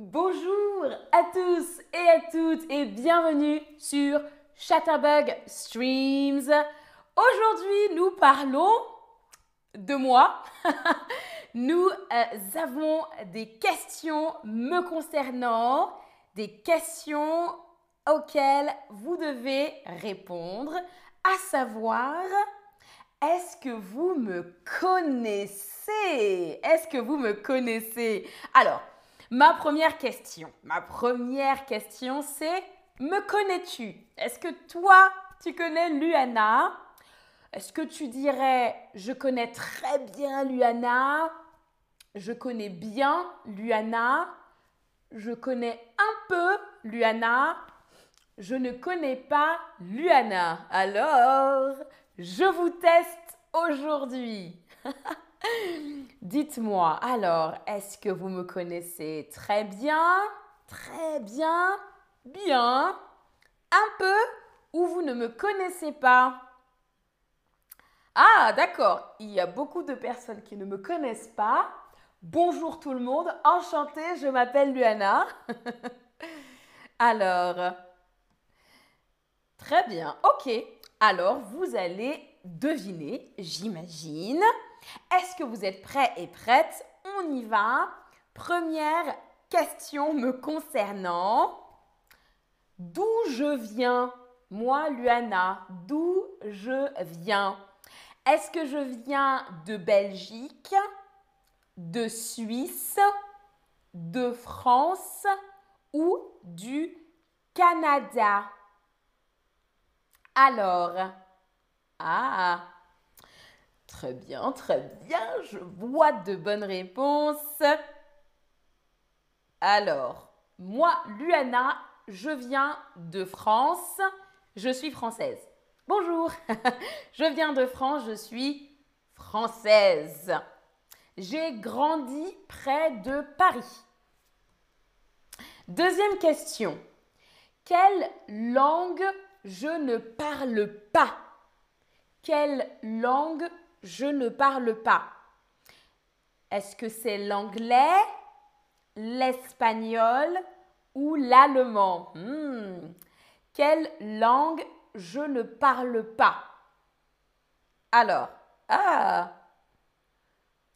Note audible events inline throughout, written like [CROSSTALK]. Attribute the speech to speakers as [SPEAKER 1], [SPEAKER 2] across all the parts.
[SPEAKER 1] Bonjour à tous et à toutes et bienvenue sur Chatterbug Streams. Aujourd'hui, nous parlons de moi. [LAUGHS] nous euh, avons des questions me concernant, des questions auxquelles vous devez répondre, à savoir, est-ce que vous me connaissez? Est-ce que vous me connaissez? Alors, ma première question, ma première question, c'est me connais-tu? Est-ce que toi, tu connais Luana? Est-ce que tu dirais je connais très bien Luana? Je connais bien Luana? Je connais un peu Luana? Je ne connais pas Luana. Alors, je vous teste aujourd'hui. [LAUGHS] Dites-moi, alors, est-ce que vous me connaissez très bien, très bien, bien, un peu ou vous ne me connaissez pas? Ah, d'accord, il y a beaucoup de personnes qui ne me connaissent pas. Bonjour tout le monde, enchantée, je m'appelle Luana. [LAUGHS] alors, très bien, ok. Alors, vous allez deviner, j'imagine. Est-ce que vous êtes prêts et prêtes? On y va. Première question me concernant. D'où je viens? Moi, Luana, d'où je viens? Est-ce que je viens de Belgique, de Suisse, de France ou du Canada? Alors, ah, très bien, très bien, je vois de bonnes réponses. Alors, moi, Luana, je viens de France, je suis française. Bonjour, [LAUGHS] je viens de France, je suis française. J'ai grandi près de Paris. Deuxième question. Quelle langue je ne parle pas? Quelle langue je ne parle pas Est-ce que c'est l'anglais, l'espagnol ou l'allemand? Hmm. Quelle langue je ne parle pas? Alors, ah,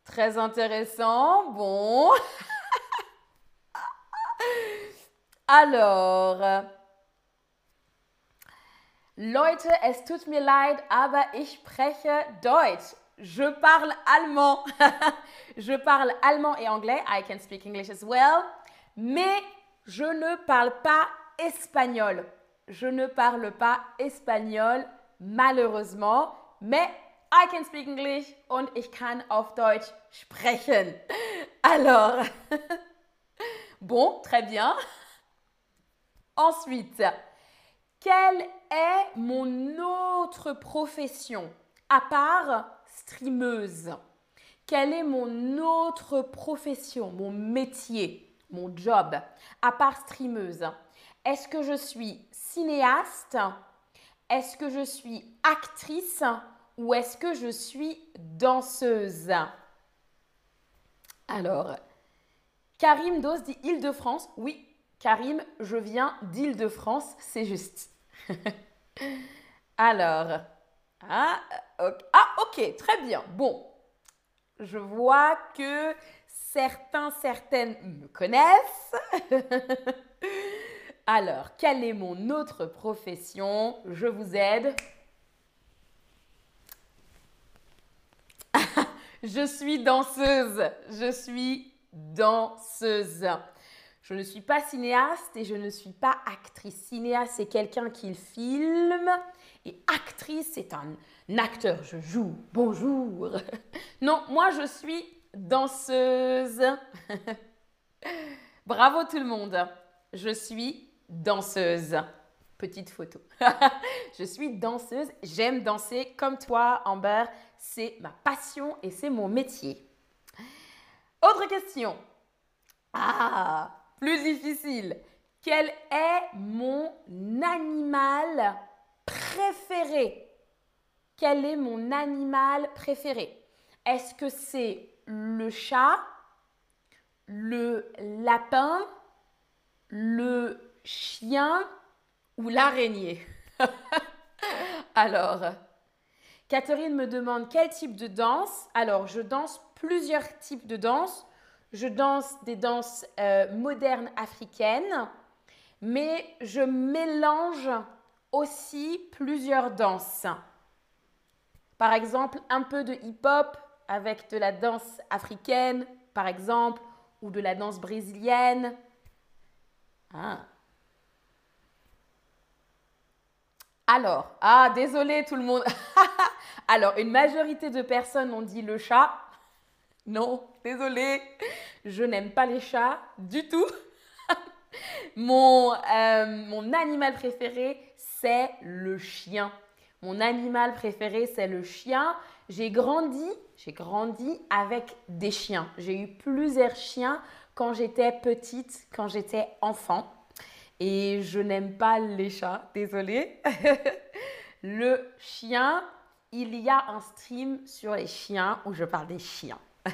[SPEAKER 1] très intéressant. Bon. [LAUGHS] Alors, Leute, es tut mir leid, aber ich spreche Deutsch. Je parle allemand. [LAUGHS] je parle allemand et anglais. I can speak English as well. Mais je ne parle pas espagnol. Je ne parle pas espagnol, malheureusement. Mais I can speak English und ich kann auf Deutsch sprechen. [LAUGHS] Alors, [LAUGHS] bon, très bien. Ensuite, quelle est mon autre profession? À part streameuse. Quelle est mon autre profession, mon métier, mon job à part streameuse? Est-ce que je suis cinéaste? Est-ce que je suis actrice? Ou est-ce que je suis danseuse? Alors, Karim Dos dit Île-de-France. Oui, Karim, je viens d'Île-de-France, c'est juste. [LAUGHS] Alors, ah, ah, ok, très bien. Bon, je vois que certains, certaines me connaissent. [LAUGHS] Alors, quelle est mon autre profession? Je vous aide. [LAUGHS] je suis danseuse. Je suis danseuse. Je ne suis pas cinéaste et je ne suis pas actrice. Cinéaste, c'est quelqu'un qui filme et actrice, c'est un acteur. Je joue. Bonjour. [LAUGHS] Non, moi, je suis danseuse. [LAUGHS] Bravo tout le monde. Je suis danseuse. Petite photo. [LAUGHS] je suis danseuse. J'aime danser comme toi, Amber. C'est ma passion et c'est mon métier. Autre question. Ah, plus difficile. Quel est mon animal préféré Quel est mon animal préféré? Est-ce que c'est le chat, le lapin le chien ou l'araignée? [LAUGHS] Alors, Catherine me demande quel type de danse. Alors, je danse plusieurs types de danse. Je danse des danses euh, modernes africaines, mais je mélange aussi plusieurs danses. Par exemple, un peu de hip-hop avec de la danse africaine, par exemple, ou de la danse brésilienne. Ah. Alors, ah, désolé tout le monde. [LAUGHS] Alors, une majorité de personnes ont dit le chat. Non, désolé, je n'aime pas les chats du tout. [LAUGHS] mon, euh, mon animal préféré, c'est le chien. Mon animal préféré, c'est le chien. J'ai grandi, j'ai grandi avec des chiens. J'ai eu plusieurs chiens quand j'étais petite, quand j'étais enfant. Et je n'aime pas les chats, désolée. [LAUGHS] le chien, il y a un stream sur les chiens où je parle des chiens. [LAUGHS]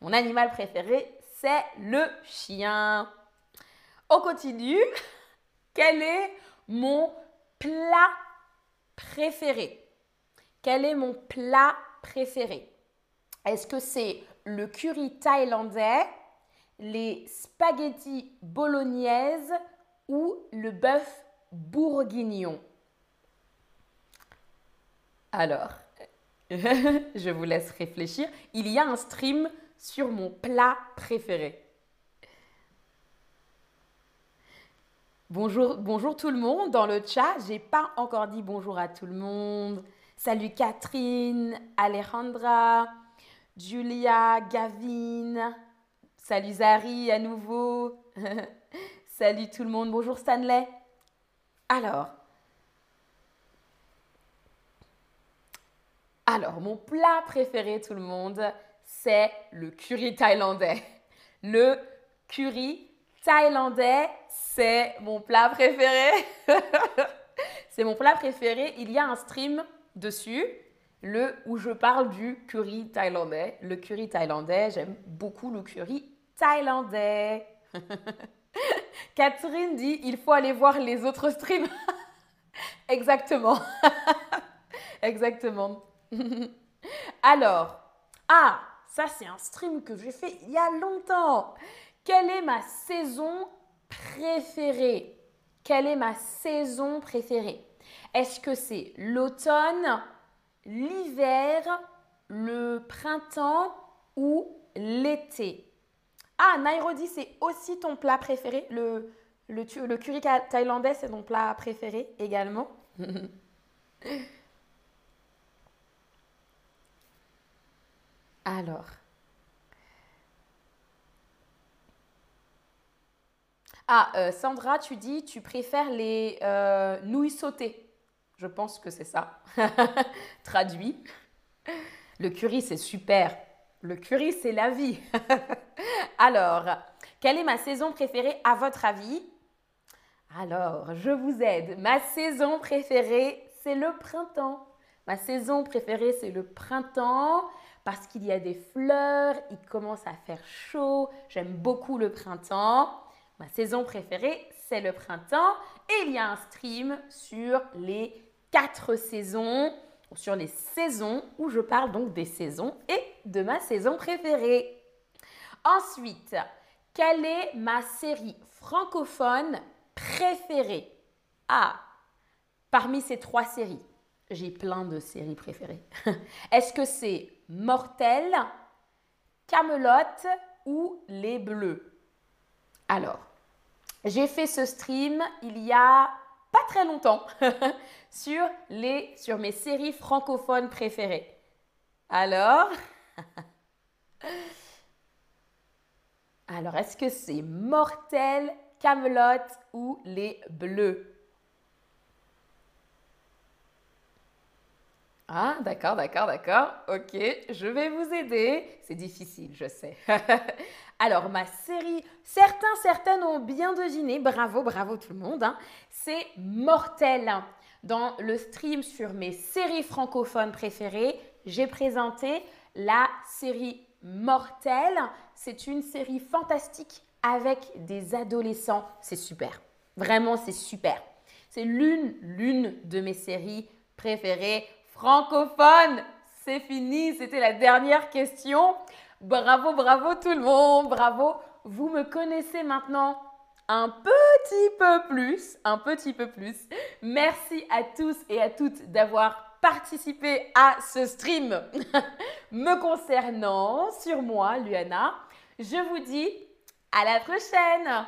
[SPEAKER 1] Mon animal préféré, c'est le chien. On continue. Quel est mon plat préféré Quel est mon plat préféré? Est-ce que c'est le curry thaïlandais, les spaghettis bolognaises ou le bœuf bourguignon? Alors, [LAUGHS] je vous laisse réfléchir. Il y a un stream sur mon plat préféré. Bonjour, bonjour tout le monde dans le chat. J'ai pas encore dit bonjour à tout le monde. Salut Catherine, Alejandra, Julia, Gavin. Salut Zari à nouveau. [LAUGHS] Salut tout le monde. Bonjour Stanley. Alors, alors mon plat préféré tout le monde, c'est le curry thaïlandais. Le curry thaïlandais, c'est mon plat préféré. [LAUGHS] c'est mon plat préféré. Il y a un stream dessus, le où je parle du curry thaïlandais. Le curry thaïlandais, j'aime beaucoup le curry thaïlandais. [LAUGHS] Catherine dit il faut aller voir les autres streams. [LAUGHS] Exactement. Exactement. Alors, ah, ça c'est un stream que j'ai fait il y a longtemps. Quelle est ma saison préférée? Quelle est ma saison préférée? Est-ce que c'est l'automne, l'hiver, le printemps ou l'été? Ah, Nairobi, c'est aussi ton plat préféré? Le, le, le curry thaïlandais, c'est ton plat préféré également? [LAUGHS] Alors, Ah, euh, Sandra, tu dis, tu préfères les euh, nouilles sautées. Je pense que c'est ça. [LAUGHS] Traduit. Le curry, c'est super. Le curry, c'est la vie. [LAUGHS] Alors, quelle est ma saison préférée à votre avis? Alors, je vous aide. Ma saison préférée, c'est le printemps. Ma saison préférée, c'est le printemps parce qu'il y a des fleurs, il commence à faire chaud. J'aime beaucoup le printemps. Ma saison préférée, c'est le printemps. Et il y a un stream sur les quatre saisons, sur les saisons, où je parle donc des saisons et de ma saison préférée. Ensuite, quelle est ma série francophone préférée? Ah, parmi ces trois séries, j'ai plein de séries préférées. [LAUGHS] Est-ce que c'est Mortel, Camelot ou Les Bleus? Alors, j'ai fait ce stream il y a pas très longtemps [LAUGHS] sur, les, sur mes séries francophones préférées. Alors, [LAUGHS] alors est-ce que c'est Mortel, Camelot ou Les Bleus? Ah, d'accord, d'accord, d'accord. Ok, je vais vous aider. C'est difficile, je sais. [LAUGHS] Alors, ma série, certains, certaines ont bien deviné. Bravo, bravo tout le monde. Hein. C'est Mortel. Dans le stream sur mes séries francophones préférées, j'ai présenté la série Mortel. C'est une série fantastique avec des adolescents. C'est super. Vraiment, c'est super. C'est l'une, l'une de mes séries préférées francophones. C'est fini, c'était la dernière question. Bravo, bravo tout le monde, bravo. Vous me connaissez maintenant un petit peu plus, un petit peu plus. Merci à tous et à toutes d'avoir participé à ce stream [LAUGHS] me concernant sur moi, Luana. Je vous dis à la prochaine